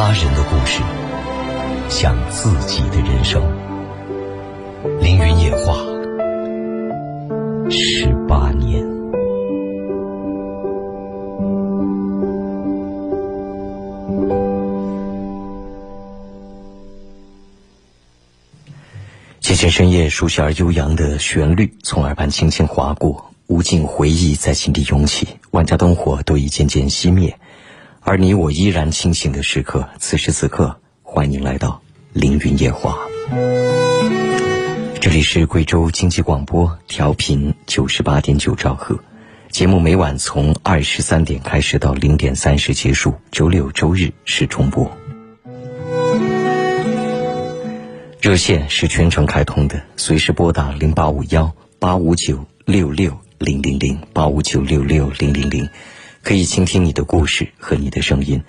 他人的故事，讲自己的人生。凌云夜话，十八年。渐渐深夜，熟悉而悠扬的旋律从耳畔轻轻划过，无尽回忆在心底涌起，万家灯火都已渐渐熄灭。而你我依然清醒的时刻，此时此刻，欢迎来到凌云夜话。这里是贵州经济广播，调频九十八点九兆赫。节目每晚从二十三点开始到零点三十结束，周六周日是重播。热线是全程开通的，随时拨打零八五幺八五九六六零零零八五九六六零零零。可以倾听你的故事和你的声音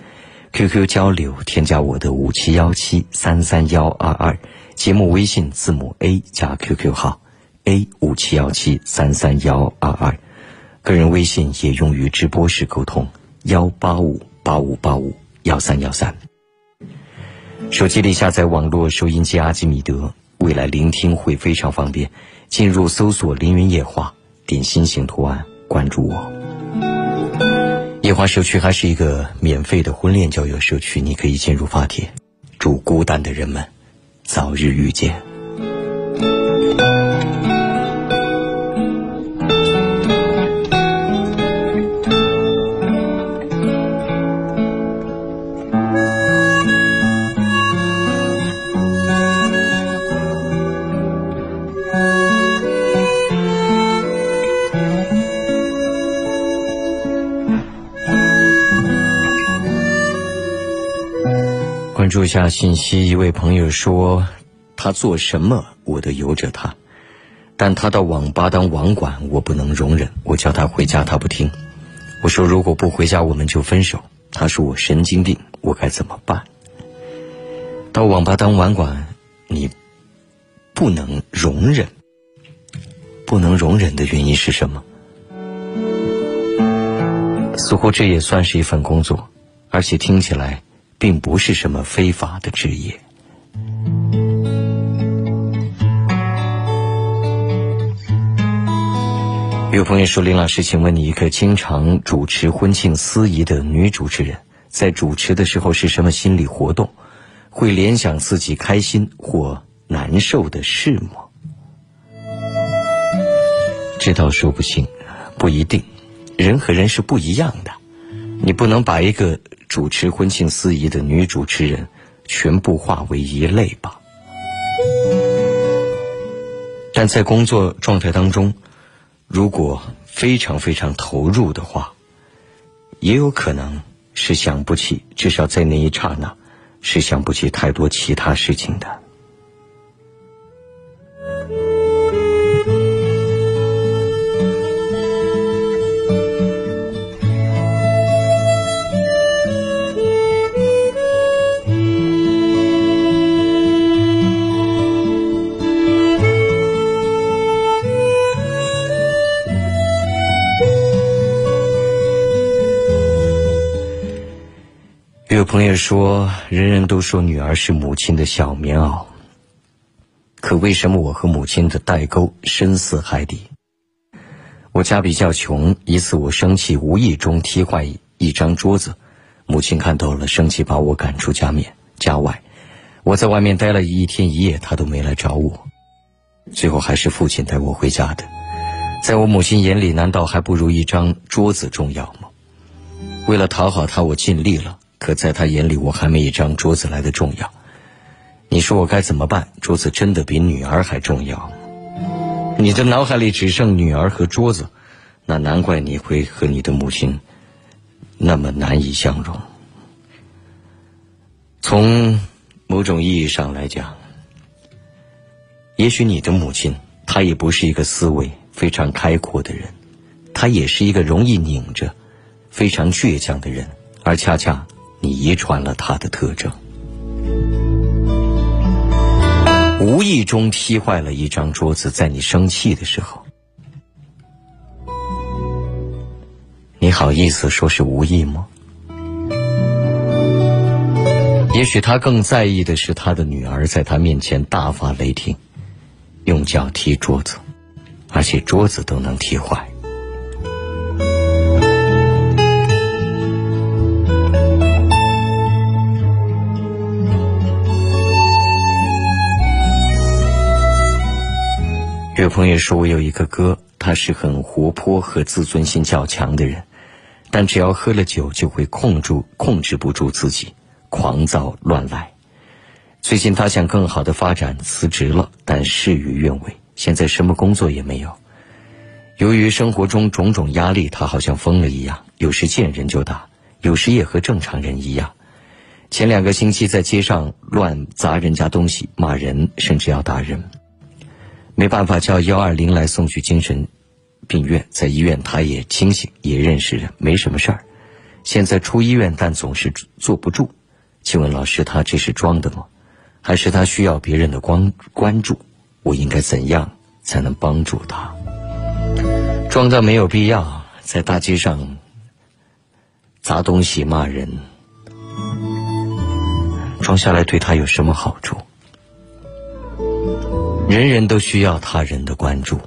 ，QQ 交流，添加我的五七幺七三三幺二二，节目微信字母 A 加 QQ 号 A 五七幺七三三幺二二，个人微信也用于直播时沟通，幺八五八五八五幺三幺三。手机里下载网络收音机阿基米德，未来聆听会非常方便。进入搜索“凌云夜话”，点心形图案关注我。夜华社区还是一个免费的婚恋交友社区，你可以进入发帖。祝孤单的人们早日遇见。注下信息，一位朋友说，他做什么我都由着他，但他到网吧当网管，我不能容忍。我叫他回家，他不听。我说如果不回家，我们就分手。他说我神经病，我该怎么办？到网吧当网管，你不能容忍，不能容忍的原因是什么？似乎这也算是一份工作，而且听起来。并不是什么非法的职业。有朋友说：“林老师，请问你一个经常主持婚庆司仪的女主持人，在主持的时候是什么心理活动？会联想自己开心或难受的事吗？”这倒说不清，不一定，人和人是不一样的，你不能把一个。主持婚庆司仪的女主持人，全部化为一类吧。但在工作状态当中，如果非常非常投入的话，也有可能是想不起，至少在那一刹那，是想不起太多其他事情的。朋友说，人人都说女儿是母亲的小棉袄，可为什么我和母亲的代沟深似海底？我家比较穷，一次我生气，无意中踢坏一张桌子，母亲看到了，生气把我赶出家面家外。我在外面待了一天一夜，她都没来找我，最后还是父亲带我回家的。在我母亲眼里，难道还不如一张桌子重要吗？为了讨好她，我尽力了。可在他眼里，我还没一张桌子来的重要。你说我该怎么办？桌子真的比女儿还重要？你的脑海里只剩女儿和桌子，那难怪你会和你的母亲那么难以相容。从某种意义上来讲，也许你的母亲她也不是一个思维非常开阔的人，她也是一个容易拧着、非常倔强的人，而恰恰。你遗传了他的特征，无意中踢坏了一张桌子，在你生气的时候，你好意思说是无意吗？也许他更在意的是他的女儿在他面前大发雷霆，用脚踢桌子，而且桌子都能踢坏。有朋友说，我有一个哥，他是很活泼和自尊心较强的人，但只要喝了酒，就会控住控制不住自己，狂躁乱来。最近他想更好的发展，辞职了，但事与愿违，现在什么工作也没有。由于生活中种种压力，他好像疯了一样，有时见人就打，有时也和正常人一样。前两个星期在街上乱砸人家东西，骂人，甚至要打人。没办法叫幺二零来送去精神病院，在医院他也清醒，也认识人，没什么事儿。现在出医院，但总是坐不住。请问老师，他这是装的吗？还是他需要别人的关关注？我应该怎样才能帮助他？装的没有必要，在大街上砸东西骂人，装下来对他有什么好处？人人都需要他人的关注，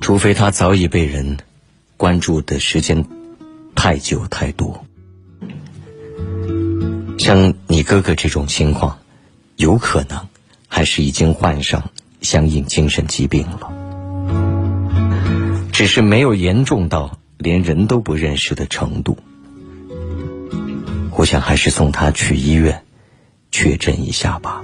除非他早已被人关注的时间太久太多。像你哥哥这种情况，有可能还是已经患上相应精神疾病了，只是没有严重到连人都不认识的程度。我想还是送他去医院确诊一下吧。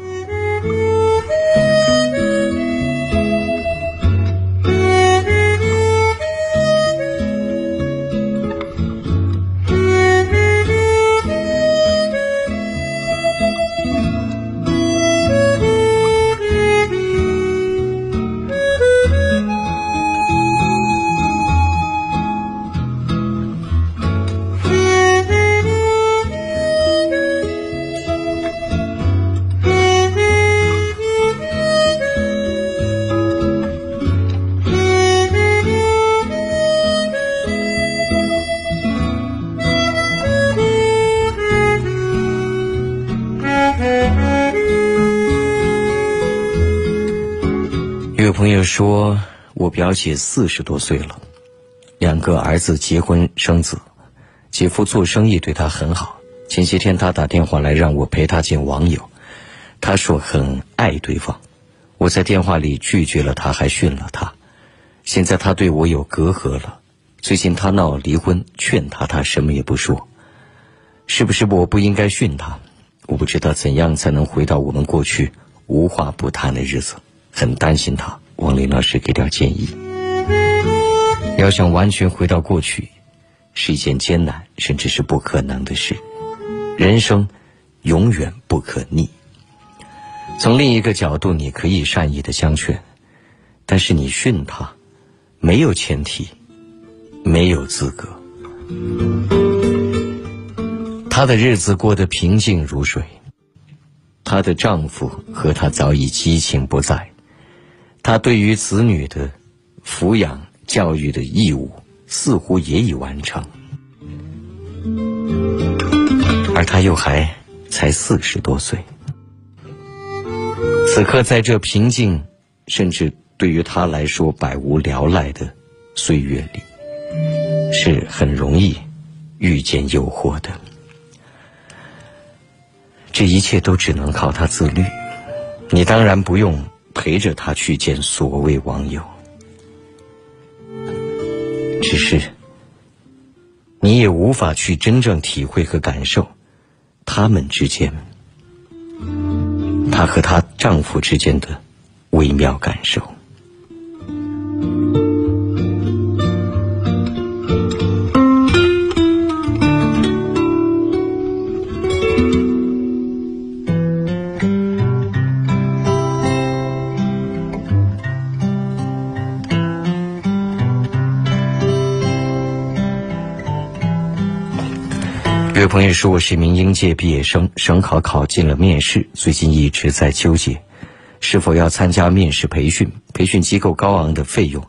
友说，我表姐四十多岁了，两个儿子结婚生子，姐夫做生意对她很好。前些天他打电话来让我陪他见网友，他说很爱对方，我在电话里拒绝了他，还训了他。现在他对我有隔阂了，最近他闹离婚，劝他他什么也不说，是不是我不应该训他？我不知道怎样才能回到我们过去无话不谈的日子，很担心他。王林老师给点建议。要想完全回到过去，是一件艰难甚至是不可能的事。人生永远不可逆。从另一个角度，你可以善意的相劝，但是你训他，没有前提，没有资格。她的日子过得平静如水，她的丈夫和她早已激情不再。他对于子女的抚养教育的义务似乎也已完成，而他又还才四十多岁。此刻在这平静，甚至对于他来说百无聊赖的岁月里，是很容易遇见诱惑的。这一切都只能靠他自律，你当然不用。陪着她去见所谓网友，只是你也无法去真正体会和感受他们之间，她和她丈夫之间的微妙感受。朋友说：“我是一名应届毕业生，省考考进了面试，最近一直在纠结，是否要参加面试培训。培训机构高昂的费用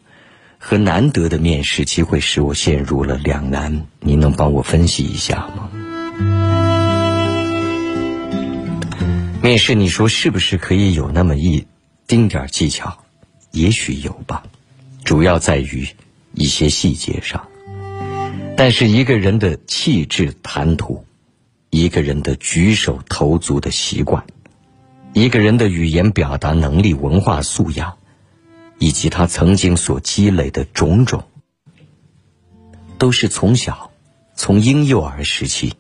和难得的面试机会，使我陷入了两难。您能帮我分析一下吗？”面试你说是不是可以有那么一丁点儿技巧？也许有吧，主要在于一些细节上。但是一个人的气质谈吐，一个人的举手投足的习惯，一个人的语言表达能力、文化素养，以及他曾经所积累的种种，都是从小从婴幼儿时期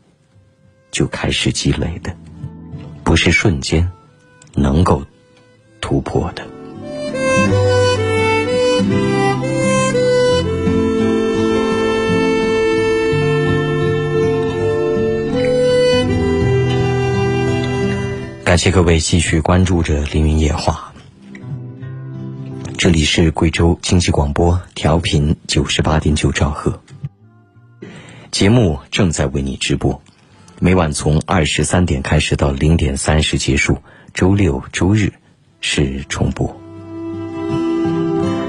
就开始积累的。不是瞬间能够突破的。感谢各位继续关注着《凌云夜话》，这里是贵州经济广播调频九十八点九兆赫，节目正在为你直播。每晚从二十三点开始到零点三十结束，周六周日是重播。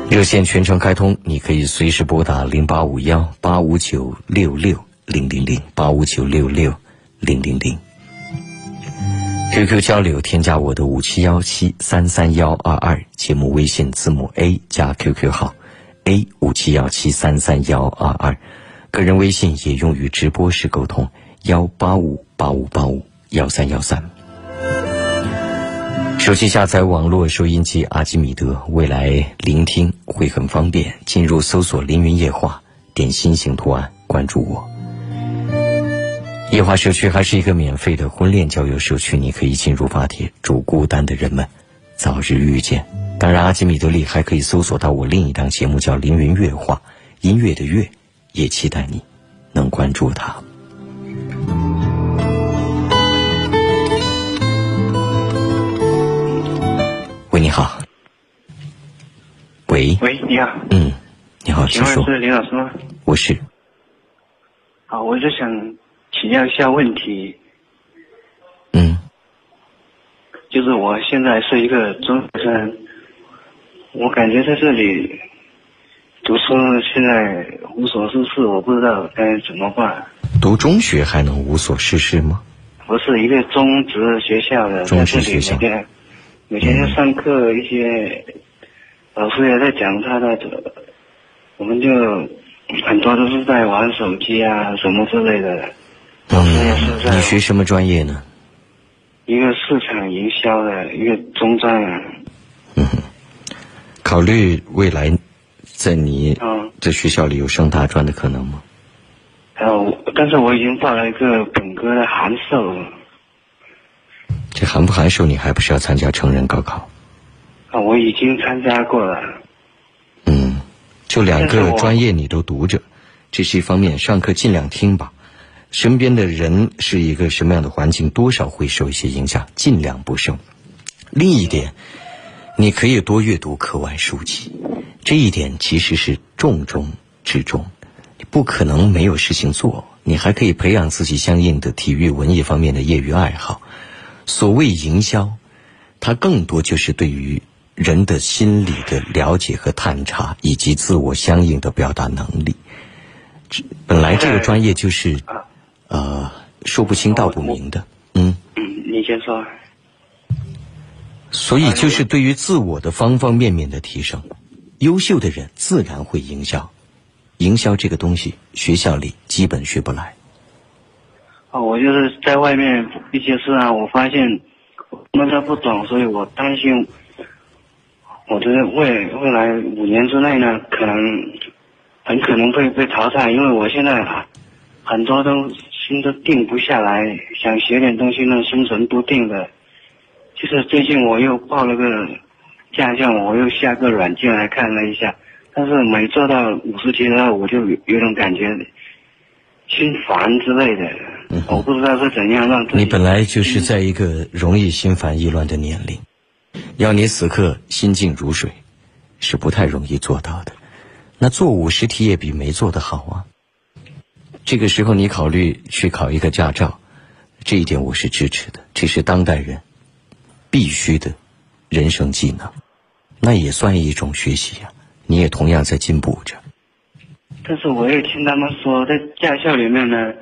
热线全程开通，你可以随时拨打零八五幺八五九六六零零零八五九六六零零零。QQ 交流，添加我的五七幺七三三幺二二，节目微信字母 A 加 QQ 号 A 五七幺七三三幺二二，个人微信也用于直播时沟通。幺八五八五八五幺三幺三，手机下载网络收音机阿基米德，未来聆听会很方便。进入搜索“凌云夜话”，点心形图案关注我。夜话社区还是一个免费的婚恋交友社区，你可以进入发帖，祝孤单的人们早日遇见。当然，阿基米德里还可以搜索到我另一档节目，叫“凌云乐话”，音乐的乐，也期待你能关注他。喂，你好。喂。喂，你好。嗯，你好，请问是林老师吗？我是。好，我就想请教一下问题。嗯。就是我现在是一个中学生，我感觉在这里读书现在无所事事，我不知道该怎么办。读中学还能无所事事吗？不是一个中职学校的，中职学校。每天要上课，一些老师也在讲他的，我们就很多都是在玩手机啊什么之类的。嗯，你学什么专业呢？一个市场营销的一个中专。嗯，考虑未来在你在学校里有升大专的可能吗？有，但是我已经报了一个本科的函授。这函不函授，你还不是要参加成人高考？啊，我已经参加过了。嗯，就两个专业你都读着，这是一方面。上课尽量听吧，身边的人是一个什么样的环境，多少会受一些影响，尽量不受。另一点，你可以多阅读课外书籍，这一点其实是重中之重。你不可能没有事情做，你还可以培养自己相应的体育、文艺方面的业余爱好。所谓营销，它更多就是对于人的心理的了解和探查，以及自我相应的表达能力。本来这个专业就是，说不清道不明的。嗯。嗯，你先说。所以就是对于自我的方方面面的提升，优秀的人自然会营销。营销这个东西，学校里基本学不来。啊，我就是在外面一些事啊，我发现他们都不懂，所以我担心我觉得未未来五年之内呢，可能很可能会被淘汰，因为我现在很多都心都定不下来，想学点东西呢，心神不定的。就是最近我又报了个驾校，我又下个软件来看了一下，但是每做到五十题的话，我就有种感觉心烦之类的。我不知道是怎样让你本来就是在一个容易心烦意乱的年龄，要你此刻心静如水，是不太容易做到的。那做五十题也比没做的好啊。这个时候你考虑去考一个驾照，这一点我是支持的，这是当代人必须的人生技能，那也算一种学习呀。你也同样在进步着。但是我也听他们说，在驾校里面呢。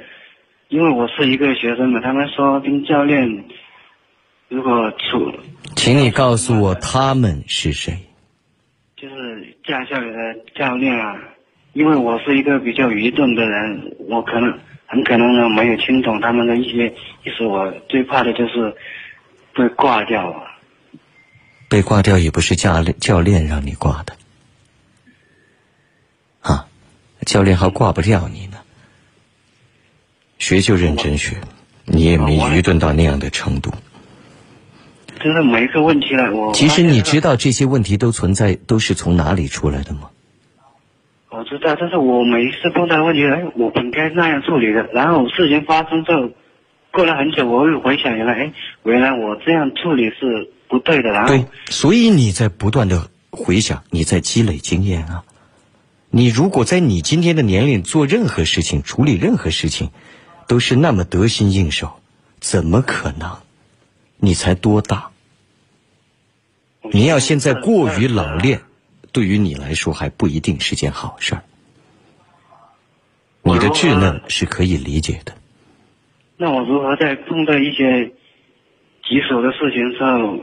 因为我是一个学生嘛，他们说跟教练如果处，请你告诉我他们是谁？就是驾校里的教练啊，因为我是一个比较愚钝的人，我可能很可能呢没有听懂他们的一些意思。我最怕的就是被挂掉啊。被挂掉也不是教练教练让你挂的，啊，教练还挂不掉你呢。学就认真学，你也没愚钝到那样的程度。真的每一个问题呢，我其实你知道这些问题都存在，都是从哪里出来的吗？我知道，但是我每一次碰到问题，哎，我本该那样处理的。然后事情发生之后，过了很久，我会回想原来，哎，原来我这样处理是不对的。然后对，所以你在不断的回想，你在积累经验啊。你如果在你今天的年龄做任何事情、处理任何事情，都是那么得心应手，怎么可能？你才多大？你要现在过于老练，对于你来说还不一定是件好事儿。你的稚嫩是可以理解的。那我如何在碰到一些棘手的事情上，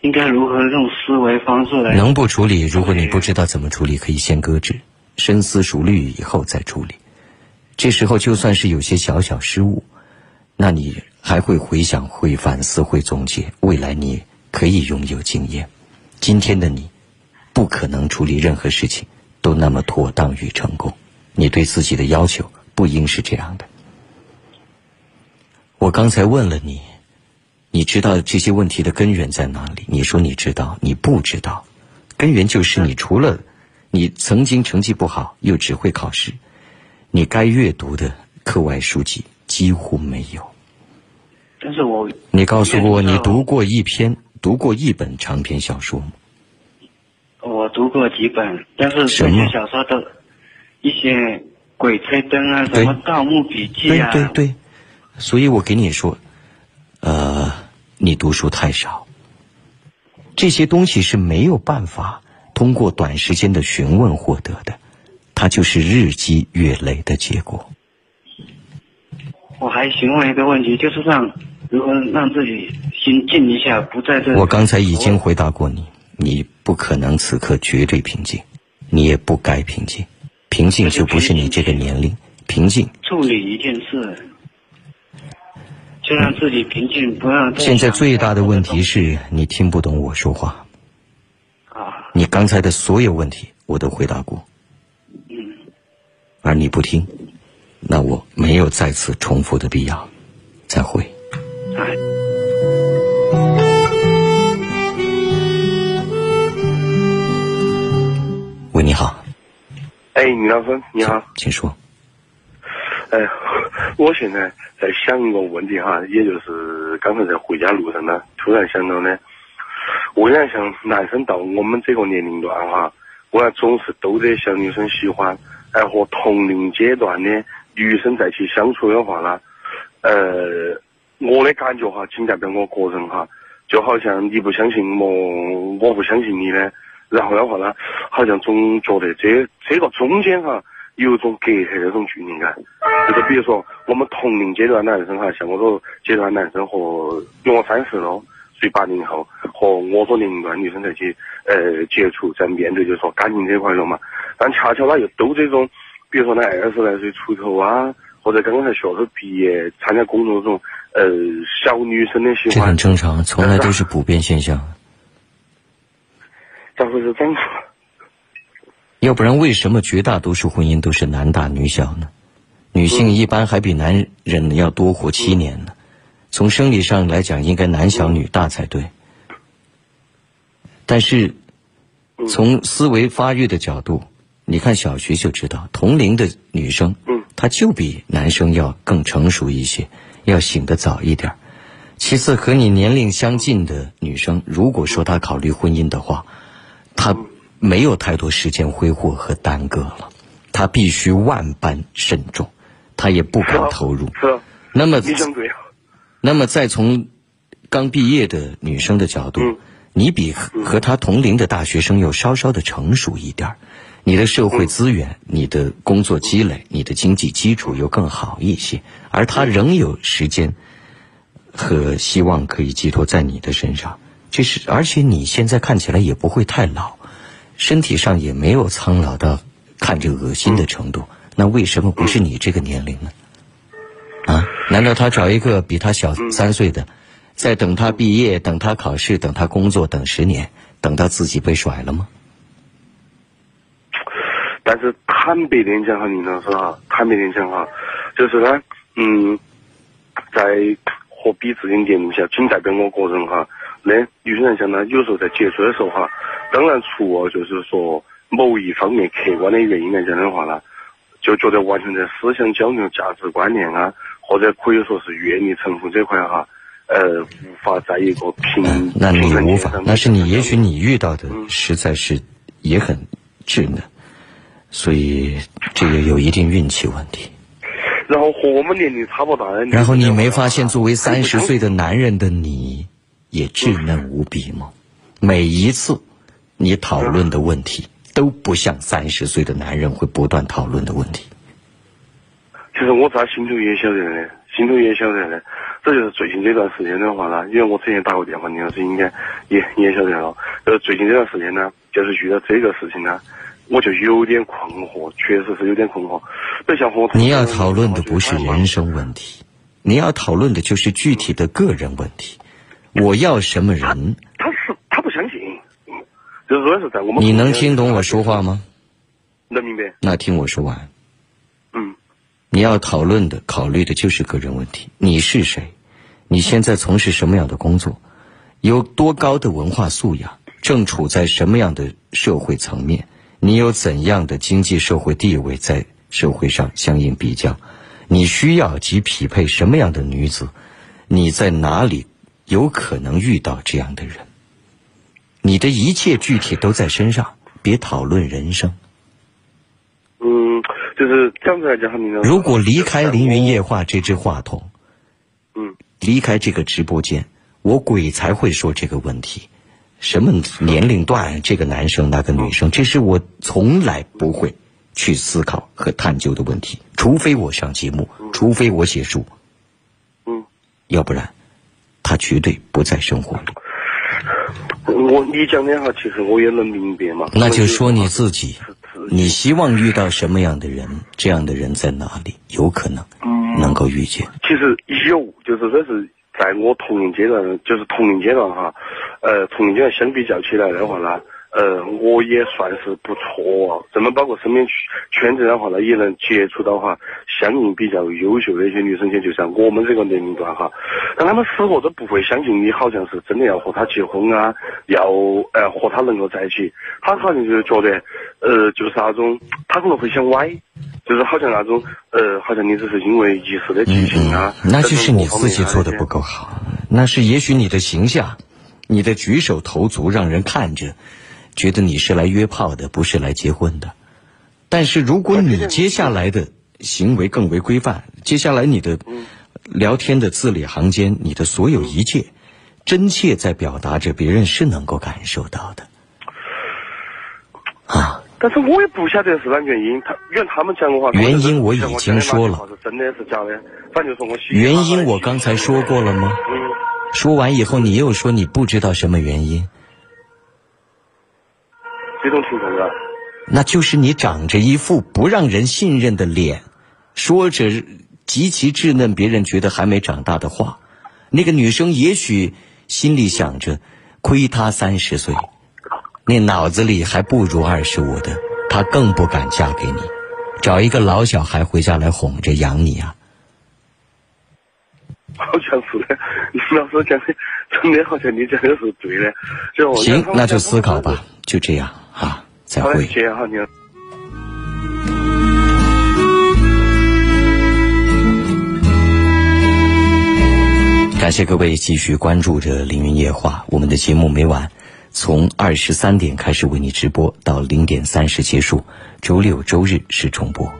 应该如何用思维方式来？能不处理？如果你不知道怎么处理，可以先搁置，深思熟虑以后再处理。这时候就算是有些小小失误，那你还会回想、会反思、会总结，未来你可以拥有经验。今天的你，不可能处理任何事情都那么妥当与成功。你对自己的要求不应是这样的。我刚才问了你，你知道这些问题的根源在哪里？你说你知道，你不知道。根源就是你除了你曾经成绩不好，又只会考试，你该阅读的课外书籍几乎没有。但是我你告诉我，你读过一篇、读过一本长篇小说吗？我读过几本，但是这什么？些小说都一些《鬼吹灯》啊，什么《盗墓笔记对》啊，对对，所以我给你说，呃，你读书太少，这些东西是没有办法通过短时间的询问获得的，它就是日积月累的结果。我还询问一个问题，就是让如何让自己心静一下，不在这。我刚才已经回答过你，你不可能此刻绝对平静，你也不该平静，平静就不是你这个年龄，平静。处理一件事，就让自己平静，不让现在最大的问题是你听不懂我说话，啊，你刚才的所有问题我都回答过，嗯，而你不听，那我没有再次重复的必要。再会。哎。哎，李老师，你好。请说。哎，我现在在想一个问题哈，也就是刚才在回家路上呢，突然想到呢，为啥像男生到我们这个年龄段哈，为啥总是都得小女生喜欢，哎和同龄阶段的女生在一起相处的话呢，呃，我的感觉哈，仅代表我个人哈，就好像你不相信我，我不相信你呢，然后的话呢，好像总觉得这这个中间哈。有一种隔阂的那种距离感，就是比如说我们同龄阶段男生哈，像我这阶段男生和因为我三十了，属于八零后，和我这年龄段女生在一起呃接触，在面对就是说感情这块了嘛，但恰巧他又都这种，比如说呢二十来岁出头啊，或者刚刚才学校毕业参加工作这种呃小女生的喜欢这很，正常，从来都是普遍现象。咋回事？长要不然，为什么绝大多数婚姻都是男大女小呢？女性一般还比男人要多活七年呢。从生理上来讲，应该男小女大才对。但是，从思维发育的角度，你看小学就知道，同龄的女生，她就比男生要更成熟一些，要醒得早一点儿。其次，和你年龄相近的女生，如果说她考虑婚姻的话，她没有太多时间挥霍和耽搁了，他必须万般慎重，他也不敢投入。是啊，那么。那么再从刚毕业的女生的角度，嗯你比和和她同龄的大学生又稍稍的成熟一点儿你的社会资源、你的工作积累、你的经济基础又更好一些，而她仍有时间和希望可以寄托在你的身上。这是，而且你现在看起来也不会太老，身体上也没有苍老到看着恶心的程度。那为什么不是你这个年龄呢？啊？难道他找一个比他小三岁的，在等他毕业、等他考试、等他工作、等十年，等到自己被甩了吗？但是坦白点讲哈，林老师哈，坦白点讲哈，就是呢，嗯，在和比自己年龄小，仅代表我个人哈。那女生像呢，有时候在接触的时候哈，当然除了就是说某一方面客观的原因来讲的话呢，就觉得完全在思想交流、价值观念啊，或者可以说是阅历成熟这块哈，呃，无法在一个平那你无法，那是你也许你遇到的实在是也很稚嫩，所以这个有一定运气问题。然后和我们年龄差不大的，然后你没发现作为三十岁的男人的你。也稚嫩无比吗？每一次你讨论的问题都不像三十岁的男人会不断讨论的问题。其实我在心头也晓得的，心头也晓得的。这就是最近这段时间的话呢，因为我之前打过电话，林老师应该也也晓得了。呃，最近这段时间呢，就是遇到这个事情呢，我就有点困惑，确实是有点困惑。你要讨论的不是人生问题，你要讨论的就是具体的个人问题。我要什么人？他是他不相信，就是说是在我们。你能听懂我说话吗？能明白。那听我说完。嗯。你要讨论的、考虑的就是个人问题。你是谁？你现在从事什么样的工作？有多高的文化素养？正处在什么样的社会层面？你有怎样的经济社会地位？在社会上相应比较，你需要及匹配什么样的女子？你在哪里？有可能遇到这样的人，你的一切具体都在身上，别讨论人生。嗯，就是这样子来讲，如果离开凌云夜话这只话筒，嗯，离开这个直播间，我鬼才会说这个问题。什么年龄段，这个男生那个女生，这是我从来不会去思考和探究的问题。除非我上节目，除非我写书，嗯，要不然。他绝对不在生活里。我你讲的哈，其实我也能明白嘛。那就说你自己，你希望遇到什么样的人？这样的人在哪里？有可能能够遇见。其实有，就是说是在我同龄阶段，就是同龄阶段哈，呃，同龄阶段相比较起来的话呢。呃，我也算是不错，这么包括身边圈子的话呢，也能接触到哈，相应比较优秀的一些女生些，就像我们这个年龄段哈，但他们死活都不会相信你好像是真的要和他结婚啊，要呃和他能够在一起，他好像就是觉得，呃，就是那种，他可能会想歪，就是好像那种，呃，好像你只是因为一时的激情啊，那就是你自己做的不够好，那是也许你的形象，你的举手投足让人看着。觉得你是来约炮的，不是来结婚的。但是如果你接下来的行为更为规范，接下来你的聊天的字里行间，你的所有一切，真切在表达着，别人是能够感受到的。啊！但是我也不晓得是哪原因，他因为他们讲的话，原因我已经说了，是真的是假的？反正说我原因我刚才说过了吗？说完以后，你又说你不知道什么原因。这种情况啊，那就是你长着一副不让人信任的脸，说着极其稚嫩、别人觉得还没长大的话。那个女生也许心里想着，亏她三十岁，那脑子里还不如二十五的，她更不敢嫁给你，找一个老小孩回家来哄着养你啊。好像是的，老师讲的，真的好像你讲的是对的。行，那就思考吧，就这样。啊，再会。感谢各位继续关注着《凌云夜话》，我们的节目每晚从二十三点开始为你直播，到零点三十结束。周六周日是重播。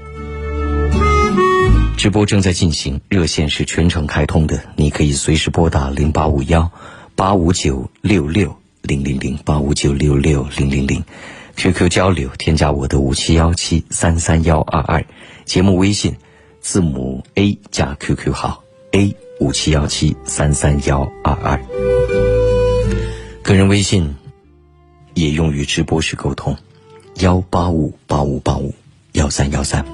直播正在进行，热线是全程开通的，你可以随时拨打零八五幺八五九六六。零零零八五九六六零零零，QQ 交流，添加我的五七幺七三三幺二二，节目微信，字母 A 加 QQ 号 A 五七幺七三三幺二二。个人微信也用于直播时沟通，幺八五八五八五幺三幺三。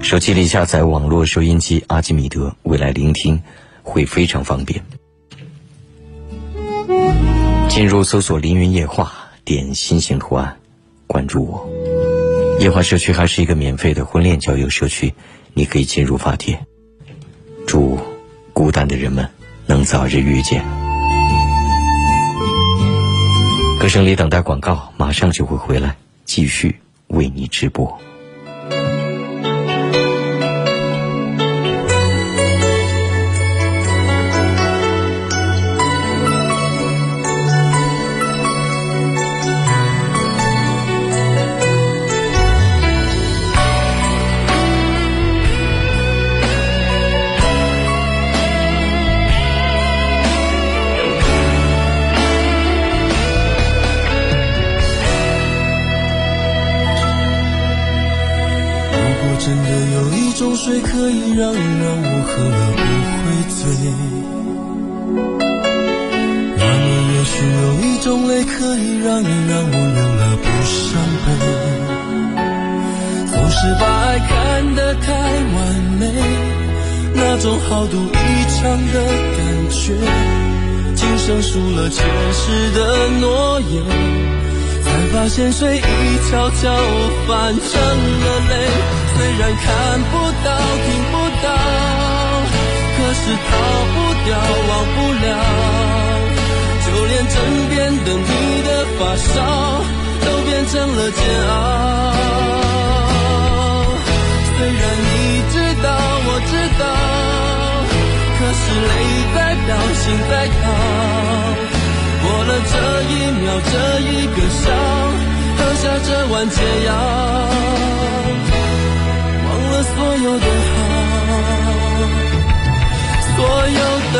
手机里下载网络收音机阿基米德，未来聆听会非常方便。进入搜索“凌云夜话”，点心形图案，关注我。夜华社区还是一个免费的婚恋交友社区，你可以进入发帖。祝孤单的人们能早日遇见。歌声里等待广告，马上就会回来，继续为你直播。时的诺言，才发现水已悄悄泛成了泪。虽然看不到、听不到，可是逃不掉、忘不了。就连枕边的你的发梢，都变成了煎熬。虽然你知道，我知道，可是泪在飙，心在跳。这一秒，这一个笑，喝下这碗解药。忘了所有的好，所有的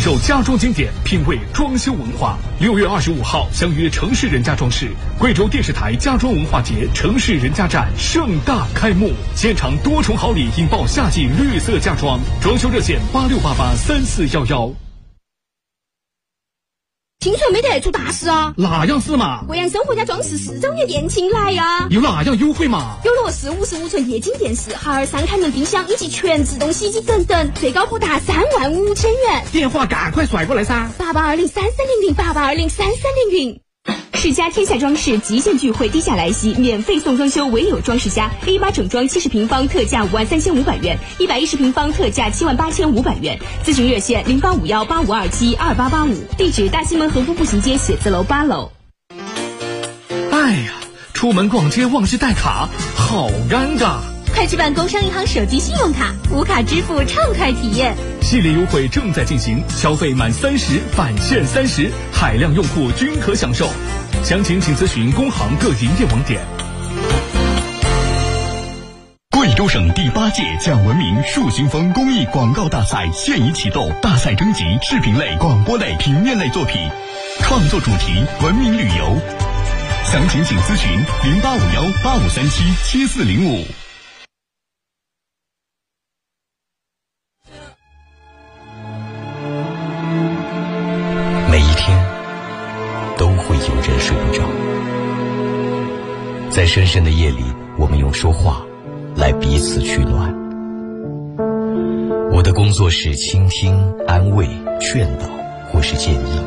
受家装经典，品味装修文化。六月二十五号，相约城市人家装饰，贵州电视台家装文化节城市人家站盛大开幕，现场多重好礼引爆夏季绿色家装，装修热线八六八八三四幺幺。听说没得出大事啊？哪样事嘛？贵阳生活家装饰四周年店庆来呀！有哪样优惠嘛？有乐视五十五寸液晶电视、海尔三开门冰箱以及全自动洗衣机等等，最高不达三万五千元。电话赶快甩过来噻！八八二零三三零零八八二零三三零零。世家天下装饰极限聚会低价来袭，免费送装修，唯有装饰家。A 八整装七十平方特价五万三千五百元，一百一十平方特价七万八千五百元。咨询热线零八五幺八五二七二八八五，地址大西门和富步行街写字楼八楼。哎呀，出门逛街忘记带卡，好尴尬。快去办工商银行手机信用卡，无卡支付畅快体验。系列优惠正在进行，消费满三十返现三十，海量用户均可享受。详情请咨询工行各营业网点。贵州省第八届讲文明树新风公益广告大赛现已启动，大赛征集视频类、广播类、平面类作品，创作主题文明旅游。详情请咨询零八五幺八五三七七四零五。每一天会有人睡不着在深深的夜里，我们用说话来彼此取暖。我的工作是倾听、安慰、劝导或是建议。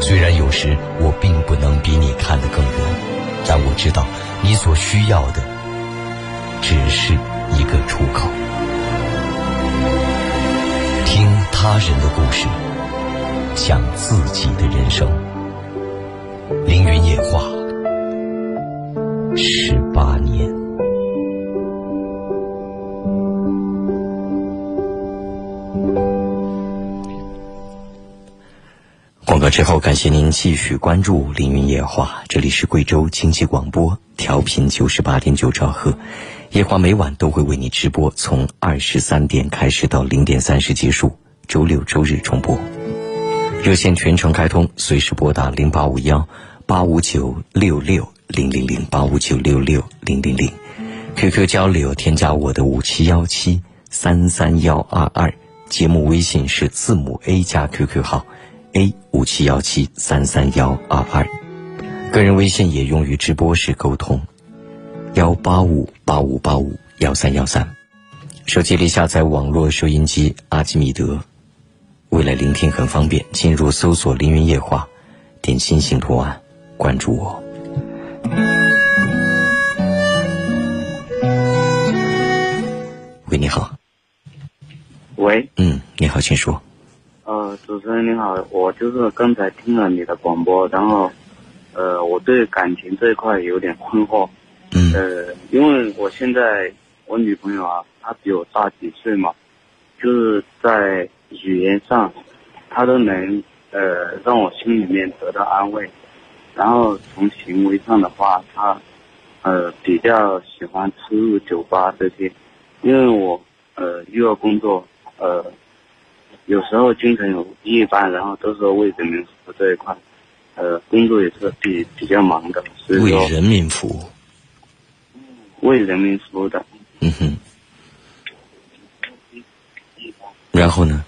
虽然有时我并不能比你看得更远，但我知道你所需要的只是一个出口。听他人的故事，讲自己的人生。凌云夜话。十八年。广告之。后，感谢您继续关注《凌云夜话》，这里是贵州经济广播，调频九十八点九兆赫。夜话每晚都会为你直播，从二十三点开始到零点三十结束，周六周日重播。热线全程开通，随时拨打零八五幺八五九六六零零零八五九六六零零零。QQ 交流，添加我的五七幺七三三幺二二。节目微信是字母 A 加 QQ 号。A 五七幺七三三幺二二，个人微信也用于直播时沟通，幺八五八五八五幺三幺三，手机里下载网络收音机阿基米德，为了聆听很方便，进入搜索“凌云夜话”，点星星图案，关注我。喂，你好。喂。嗯，你好，请说。呃，主持人你好，我就是刚才听了你的广播，然后，呃，我对感情这一块有点困惑。嗯。呃，因为我现在我女朋友啊，她比我大几岁嘛，就是在语言上，他都能呃让我心里面得到安慰，然后从行为上的话，他呃比较喜欢出入酒吧这些，因为我呃又要工作呃。有时候经常有夜班，然后都是为人民服务这一块，呃，工作也是比比较忙的，所以说为人民服务，为人民服务的。嗯哼。然后呢？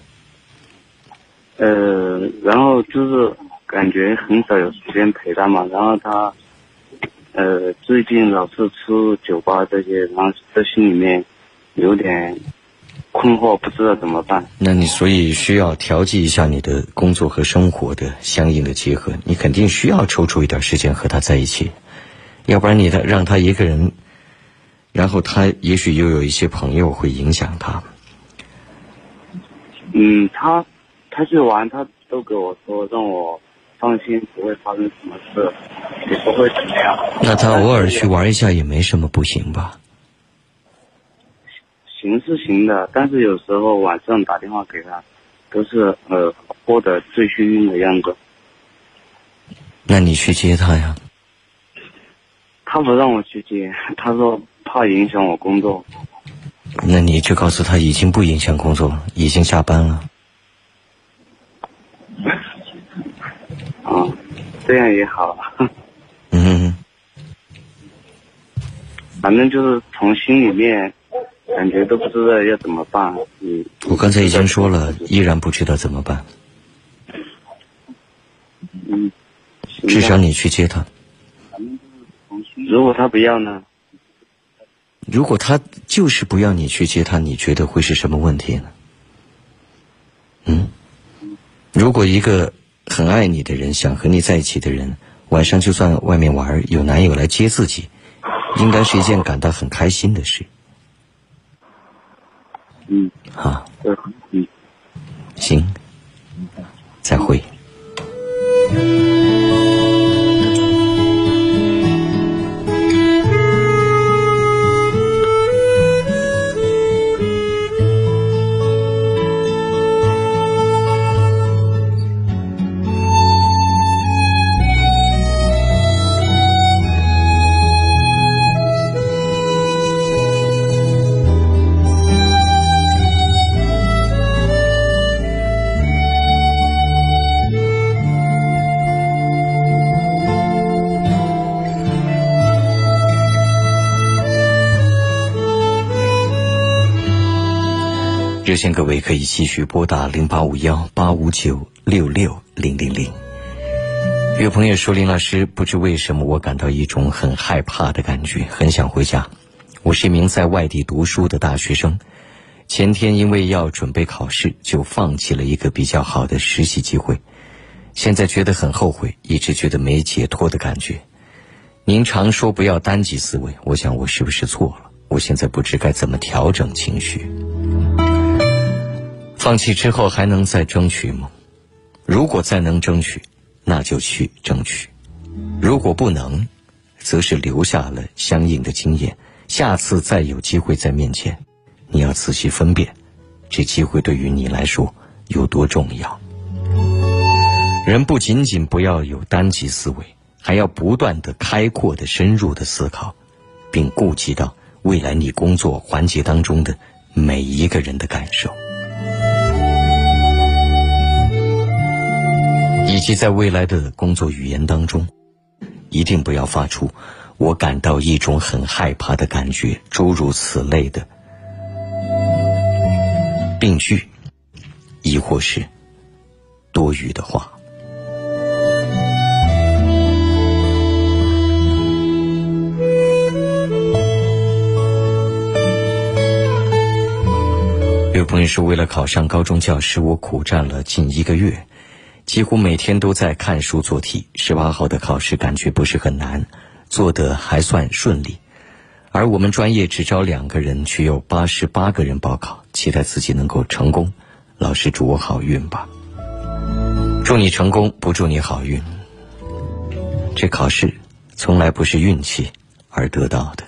呃，然后就是感觉很少有时间陪他嘛，然后他，呃，最近老是出酒吧这些，然后在心里面有点。困惑，不知道怎么办。那你所以需要调剂一下你的工作和生活的相应的结合，你肯定需要抽出一点时间和他在一起，要不然你的让他一个人，然后他也许又有一些朋友会影响他。嗯，他他去玩，他都给我说让我放心，不会发生什么事，也不会怎么样。那他偶尔去玩一下也没什么不行吧？行是行的，但是有时候晚上打电话给他，都是呃喝得醉醺醺的样子。那你去接他呀？他不让我去接，他说怕影响我工作。那你就告诉他已经不影响工作了，已经下班了。啊，这样也好。嗯。反正就是从心里面。感觉都不知道要怎么办。嗯，我刚才已经说了，依然不知道怎么办。嗯，至少你去接他。如果他不要呢？如果他就是不要你去接他，你觉得会是什么问题呢？嗯，如果一个很爱你的人，想和你在一起的人，晚上就算外面玩，有男友来接自己，应该是一件感到很开心的事。嗯，好，嗯，行，再会。热线各位可以继续拨打零八五幺八五九六六零零零。有朋友说：“林老师，不知为什么我感到一种很害怕的感觉，很想回家。我是一名在外地读书的大学生，前天因为要准备考试，就放弃了一个比较好的实习机会，现在觉得很后悔，一直觉得没解脱的感觉。您常说不要单极思维，我想我是不是错了？我现在不知该怎么调整情绪。”放弃之后还能再争取吗？如果再能争取，那就去争取；如果不能，则是留下了相应的经验。下次再有机会在面前，你要仔细分辨，这机会对于你来说有多重要。人不仅仅不要有单极思维，还要不断的开阔的、深入的思考，并顾及到未来你工作环节当中的每一个人的感受，以及在未来的工作语言当中，一定不要发出“我感到一种很害怕的感觉”诸如此类的病句，亦或是多余的话。有朋友说，为了考上高中教师，我苦战了近一个月，几乎每天都在看书做题。十八号的考试感觉不是很难，做的还算顺利。而我们专业只招两个人，却有八十八个人报考，期待自己能够成功。老师祝我好运吧，祝你成功，不祝你好运。这考试从来不是运气而得到的。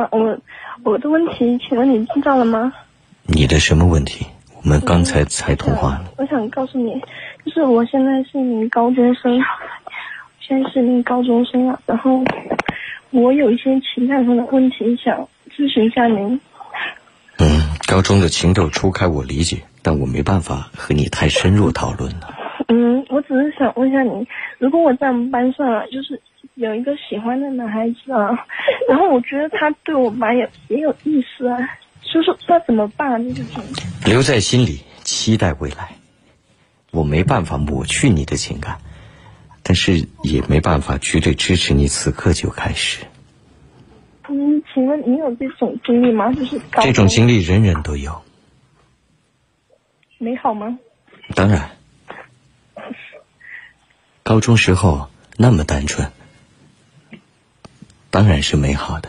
吗？我我的问题，请问你知道了吗？你的什么问题？我们刚才才通话了。我想告诉你，就是我现在是一名高中生，现在是一名高中生了。然后我有一些情感上的问题想咨询一下您。嗯，高中的情窦初开我理解，但我没办法和你太深入讨论了。嗯，我只是想问一下您，如果我在我们班上啊，就是有一个喜欢的男孩子啊，然后我觉得他对我蛮有也有意思啊，就是那怎么办？这种留在心里，期待未来。我没办法抹去你的情感，但是也没办法绝对支持你此刻就开始。嗯，请问你有这种经历吗？就是这种经历人人都有，美好吗？当然。高中时候那么单纯，当然是美好的。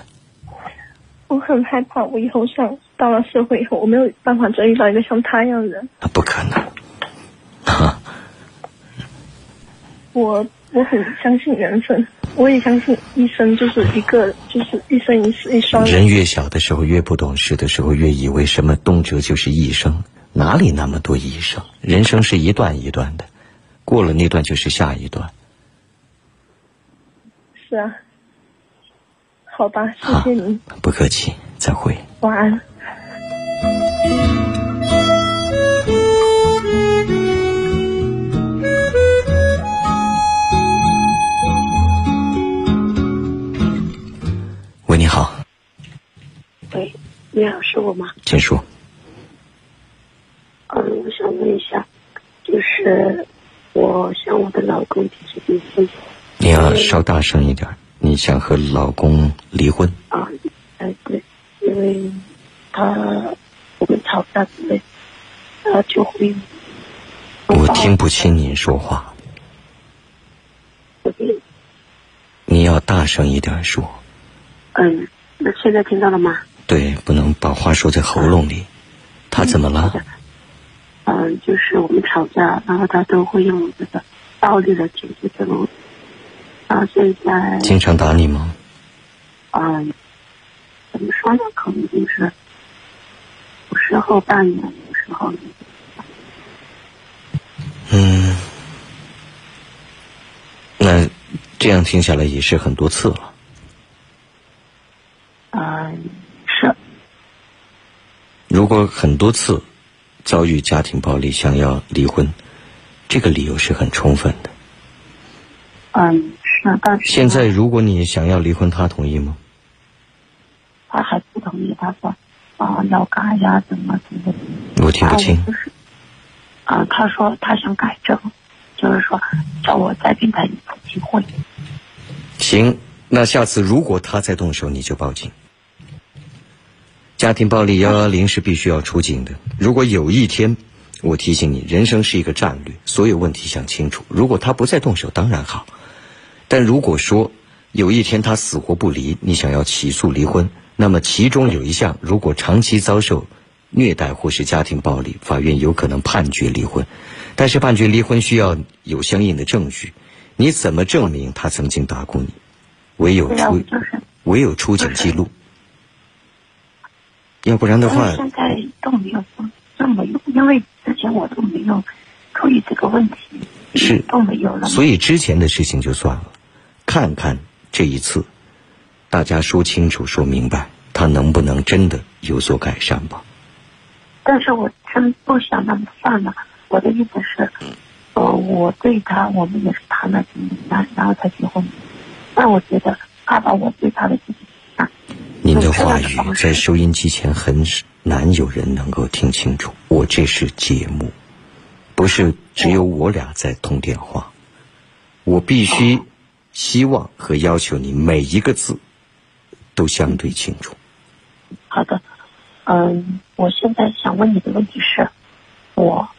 我很害怕，我以后像到了社会以后，我没有办法再遇到一个像他一样的人。那不可能，哈，我我很相信缘分，我也相信一生就是一个，就是一生一世一双人越小的时候，越不懂事的时候，越以为什么动辄就是一生，哪里那么多一生？人生是一段一段的。过了那段就是下一段。是啊，好吧，谢谢您。不客气，再会。晚安。喂，你好。喂，你好，是我吗？请说。嗯，我想问一下，就是。我向我的老公提出离婚。你要稍大声一点。你想和老公离婚？啊，哎对，因为他我们吵架之类，他就会。我听不清您说话。你要大声一点说。嗯，那现在听到了吗？对，不能把话说在喉咙里。他怎么了？嗯，就是我们吵架，然后他都会用这个暴力的解决这种。啊，现在经常打你吗？嗯，怎么说呢？可能就是有时候半年，有时候。嗯，那这样听下来也是很多次了。嗯，是。如果很多次。遭遇家庭暴力，想要离婚，这个理由是很充分的。嗯，是，但是现在如果你想要离婚，他同意吗？他还不同意，他说啊要改呀，怎么怎么。我听不清。啊，他说他想改正，就是说叫我再给他一次机会。行，那下次如果他再动手，你就报警。家庭暴力幺幺零是必须要出警的。如果有一天，我提醒你，人生是一个战略，所有问题想清楚。如果他不再动手，当然好；但如果说有一天他死活不离，你想要起诉离婚，那么其中有一项，如果长期遭受虐待或是家庭暴力，法院有可能判决离婚。但但是判决离婚需要有相应的证据，你怎么证明他曾经打过你？唯有出唯有出警记录，要不然的话，现在都没有这么有，因为之前我都没有注意这个问题，是都没有了。所以之前的事情就算了，看看这一次，大家说清楚、说明白，他能不能真的有所改善吧？但是我真不想那么算了。我的意思是，呃，我对他，我们也是谈了几年，然后才结婚。但我觉得他把我对他的事情啊，您的话语在收音机前很难有人能够听清楚。我这是节目，不是只有我俩在通电话。我必须希望和要求你每一个字都相对清楚。好的，嗯，我现在想问你的问题是，我。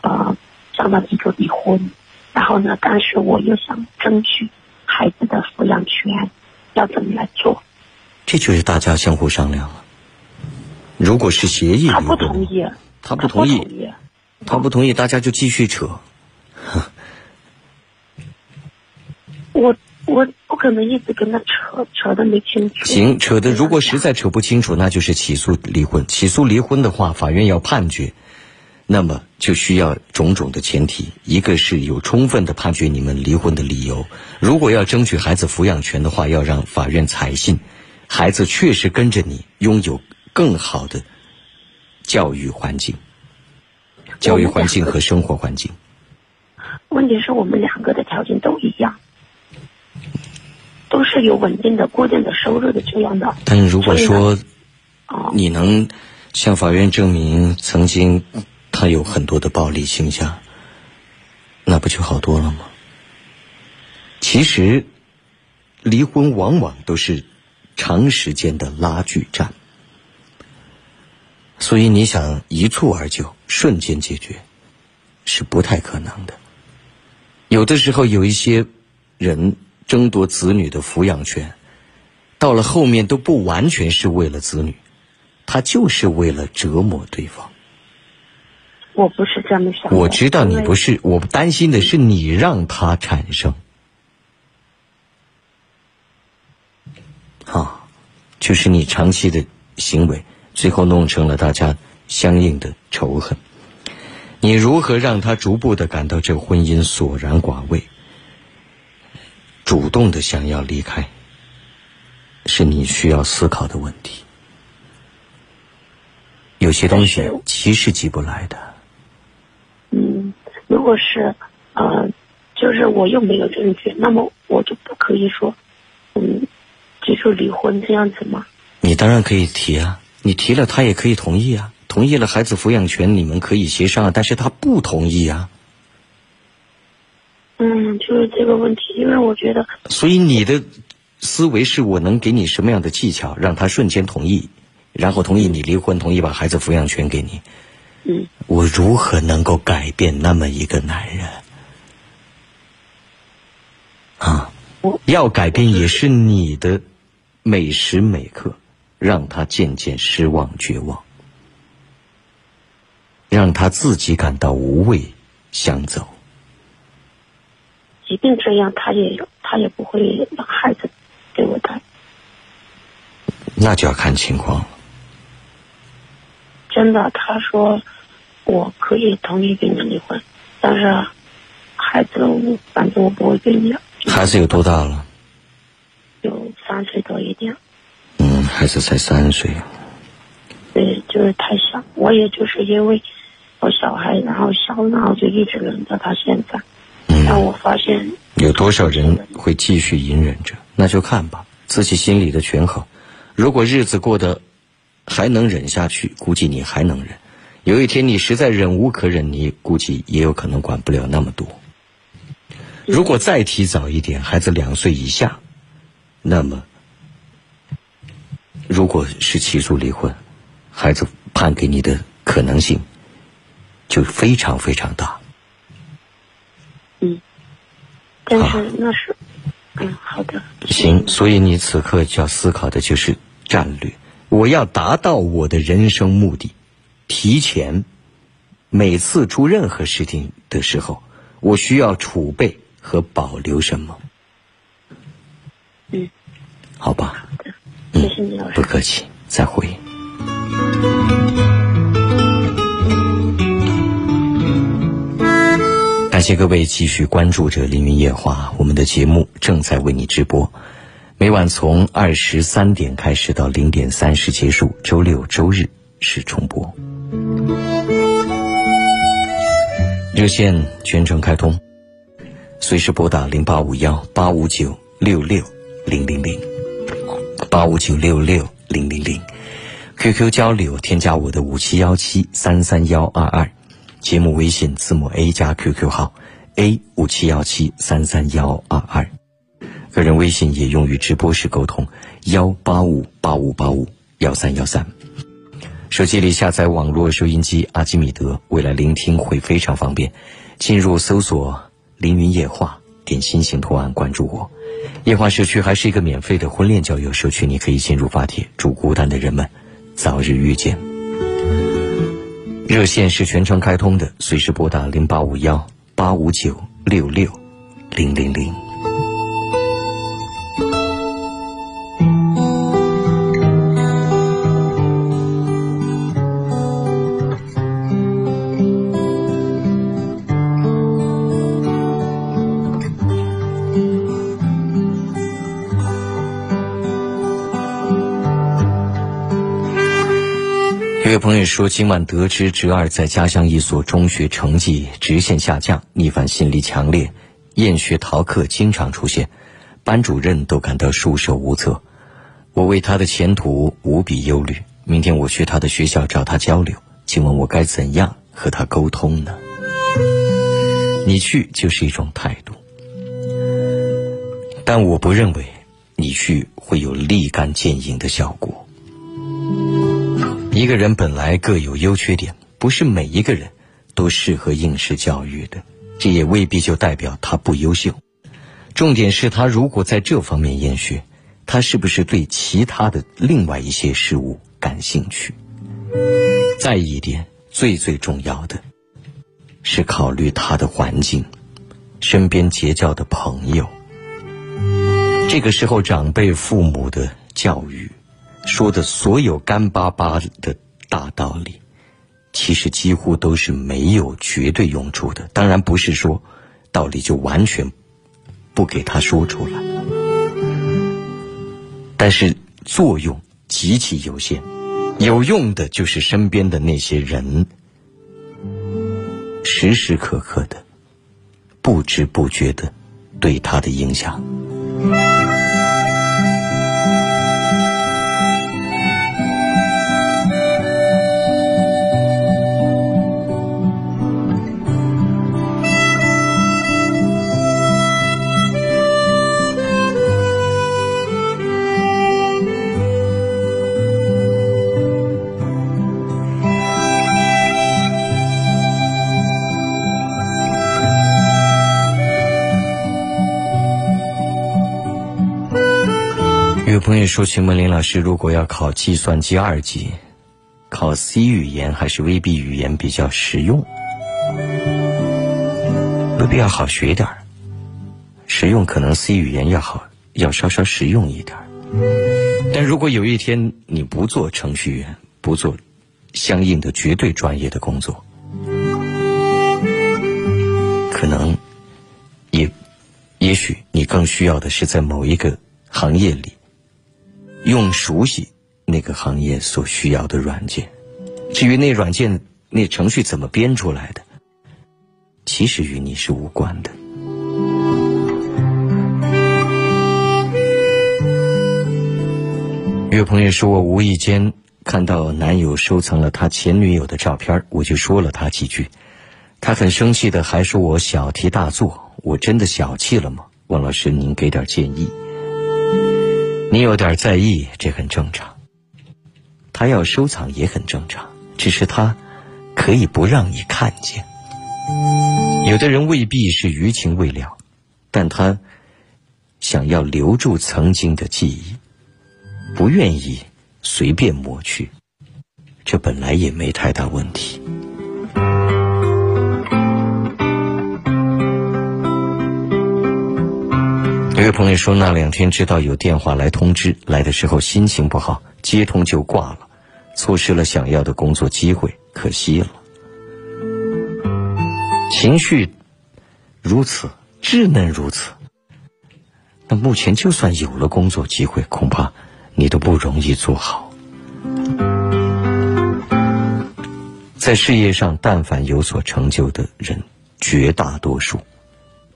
呃，想到提出离婚，然后呢，但是我又想争取孩子的抚养权，要怎么来做？这就是大家相互商量了。如果是协议，他不同意，他不同意，他不同意，大家就继续扯。我我不可能一直跟他扯扯的没清楚。行，扯的如果实在扯不清楚，那就是起诉离婚。起诉离婚的话，法院要判决。那么就需要种种的前提，一个是有充分的判决你们离婚的理由。如果要争取孩子抚养权的话，要让法院采信，孩子确实跟着你拥有更好的教育环境、教育环境和生活环境。问题是我们两个的条件都一样，都是有稳定的、固定的收入的这样的。但是如果说你能向法院证明曾经。他有很多的暴力倾向，那不就好多了吗？其实，离婚往往都是长时间的拉锯战，所以你想一蹴而就、瞬间解决，是不太可能的。有的时候，有一些人争夺子女的抚养权，到了后面都不完全是为了子女，他就是为了折磨对方。我不是这么想。我知道你不是，我担心的是你让他产生，啊，就是你长期的行为，最后弄成了大家相应的仇恨。你如何让他逐步的感到这个婚姻索然寡味，主动的想要离开，是你需要思考的问题。有些东西急是急不来的。嗯，如果是，呃，就是我又没有证据，那么我就不可以说，嗯，提出离婚这样子吗？你当然可以提啊，你提了他也可以同意啊，同意了孩子抚养权你们可以协商啊，但是他不同意啊。嗯，就是这个问题，因为我觉得。所以你的思维是我能给你什么样的技巧，让他瞬间同意，然后同意你离婚，同意把孩子抚养权给你。嗯，我如何能够改变那么一个男人？啊，要改变也是你的每时每刻，让他渐渐失望绝望，让他自己感到无畏，想走。即便这样，他也他也不会让孩子给我带。那就要看情况了。真的，他说。我可以同意跟你离婚，但是孩子，反正我不会跟你。孩子有多大了？有三岁多一点。嗯，孩子才三岁。对，就是太小。我也就是因为我小孩然后小，然后就一直忍到他现在。让。我发现有多少人会继续隐忍着？那就看吧，自己心里的权衡。如果日子过得还能忍下去，估计你还能忍。有一天你实在忍无可忍，你估计也有可能管不了那么多。如果再提早一点，孩子两岁以下，那么如果是起诉离婚，孩子判给你的可能性就非常非常大。嗯，但是那是，嗯，好的。行，所以你此刻就要思考的就是战略。我要达到我的人生目的。提前每次出任何事情的时候，我需要储备和保留什么？嗯，好吧。谢谢你，老师。不客气，再会。感谢各位继续关注着《凌云夜话》，我们的节目正在为你直播，每晚从二十三点开始到零点三十结束，周六周日是重播。热线全程开通，随时拨打零八五幺八五九六六零零零八五九六六零零零，QQ 交流添加我的五七幺七三三幺二二，节目微信字母 A 加 QQ 号 A 五七幺七三三幺二二，个人微信也用于直播时沟通幺八五八五八五幺三幺三。手机里下载网络收音机阿基米德，未来聆听会非常方便。进入搜索“凌云夜话”，点心形图案关注我。夜话社区还是一个免费的婚恋交友社区，你可以进入发帖，祝孤单的人们早日遇见。热线是全程开通的，随时拨打零八五幺八五九六六零零零。有位朋友说，今晚得知侄儿在家乡一所中学成绩直线下降，逆反心理强烈，厌学逃课经常出现，班主任都感到束手无策。我为他的前途无比忧虑。明天我去他的学校找他交流，请问我该怎样和他沟通呢？你去就是一种态度，但我不认为你去会有立竿见影的效果。一个人本来各有优缺点，不是每一个人都适合应试教育的，这也未必就代表他不优秀。重点是他如果在这方面厌学，他是不是对其他的另外一些事物感兴趣？再一点，最最重要的，是考虑他的环境，身边结交的朋友。这个时候，长辈、父母的教育。说的所有干巴巴的大道理，其实几乎都是没有绝对用处的。当然不是说道理就完全不给他说出来，但是作用极其有限。有用的就是身边的那些人，时时刻刻的、不知不觉的对他的影响。说：“请问林老师，如果要考计算机二级，考 C 语言还是 VB 语言比较实用？未必要好学点儿，实用可能 C 语言要好，要稍稍实用一点。但如果有一天你不做程序员，不做相应的绝对专业的工作，可能也也许你更需要的是在某一个行业里。”用熟悉那个行业所需要的软件，至于那软件那程序怎么编出来的，其实与你是无关的。有朋友说我无意间看到男友收藏了他前女友的照片，我就说了他几句，他很生气的还说我小题大做，我真的小气了吗？王老师，您给点建议。你有点在意，这很正常。他要收藏也很正常，只是他可以不让你看见。有的人未必是余情未了，但他想要留住曾经的记忆，不愿意随便抹去，这本来也没太大问题。有位朋友说，那两天知道有电话来通知，来的时候心情不好，接通就挂了，错失了想要的工作机会，可惜了。情绪如此稚嫩如此，那目前就算有了工作机会，恐怕你都不容易做好。在事业上，但凡有所成就的人，绝大多数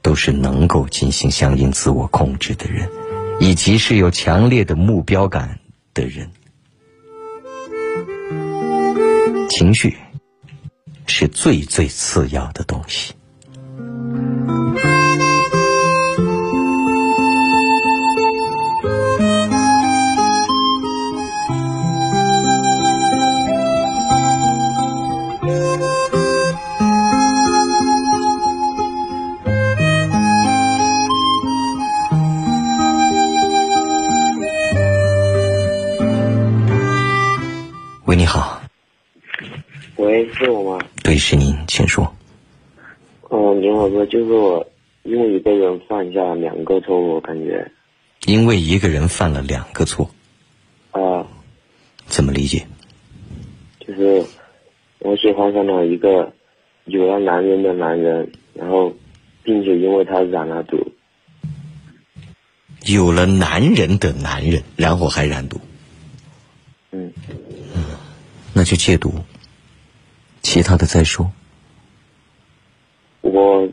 都是能够进行相应自我控制的人，以及是有强烈的目标感的人。情绪是最最次要的东西。对，是您，请说。哦，您好哥，就是我因为一个人犯下两个错误，我感觉。因为一个人犯了两个错，啊、怎么理解？就是我喜欢上了一个有了男人的男人，然后并且因为他染了毒，有了男人的男人，然后还染毒，嗯。嗯，那就戒毒，其他的再说。我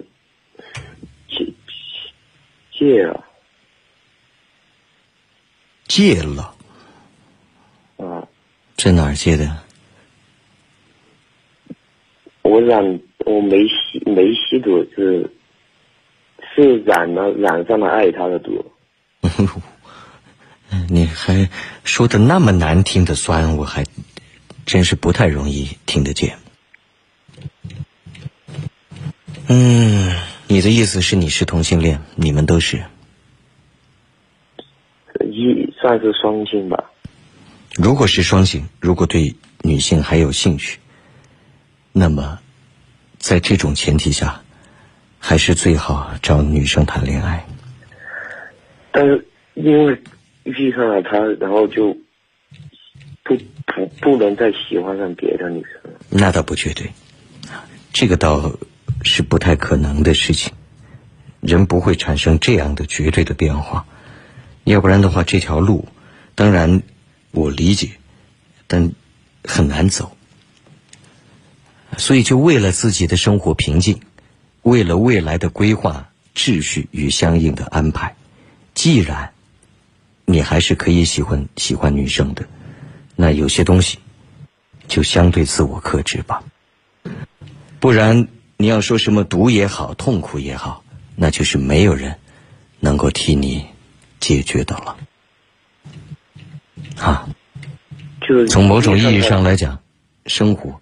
戒戒了戒了，啊，在哪儿戒的？我染我没吸没吸毒，是是染了染上了爱他的毒，你还说的那么难听的酸，我还真是不太容易听得见。嗯，你的意思是你是同性恋，你们都是。一算是双性吧，如果是双性，如果对女性还有兴趣，那么在这种前提下，还是最好找女生谈恋爱。但是因为遇上了他，然后就不不不能再喜欢上别的女生了。那倒不绝对，这个倒是不太可能的事情。人不会产生这样的绝对的变化，要不然的话，这条路，当然我理解，但很难走。所以，就为了自己的生活平静，为了未来的规划秩序与相应的安排，既然你还是可以喜欢喜欢女生的，那有些东西就相对自我克制吧。不然，你要说什么毒也好，痛苦也好，那就是没有人能够替你解决的了。啊，就是从某种意义上来讲，生活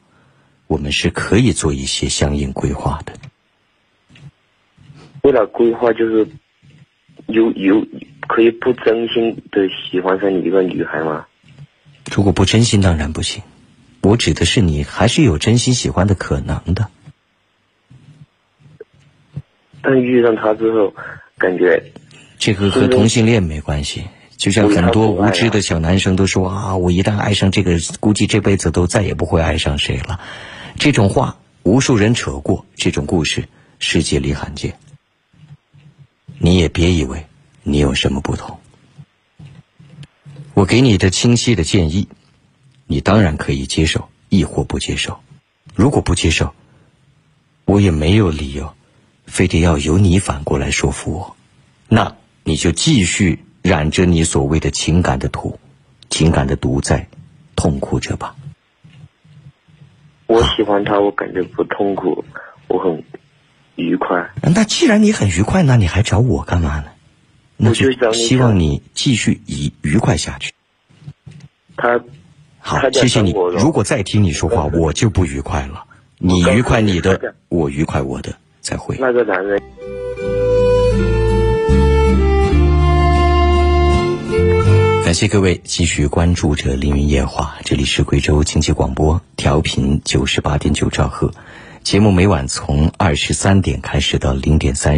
我们是可以做一些相应规划的。为了规划，就是有有可以不真心的喜欢上一个女孩吗？如果不真心，当然不行。我指的是你还是有真心喜欢的可能的。但遇上他之后，感觉这个和同性恋没关系。就像很多无知的小男生都说啊，我一旦爱上这个，估计这辈子都再也不会爱上谁了。这种话无数人扯过，这种故事世界里罕见。你也别以为你有什么不同。我给你的清晰的建议，你当然可以接受，亦或不接受。如果不接受，我也没有理由，非得要由你反过来说服我。那你就继续染着你所谓的情感的土，情感的毒在痛苦着吧。我喜欢他，我感觉不痛苦，我很愉快。那既然你很愉快，那你还找我干嘛呢？那我就希望你继续以愉快下去。他好谢谢你如果再听你说话，我就不愉快了。你愉快你的，我愉快我的，再会。那个男人。感谢各位继续关注着《凌云夜话》，这里是贵州经济广播，调频九十八点九兆赫。节目每晚从二十三点开始到零点三。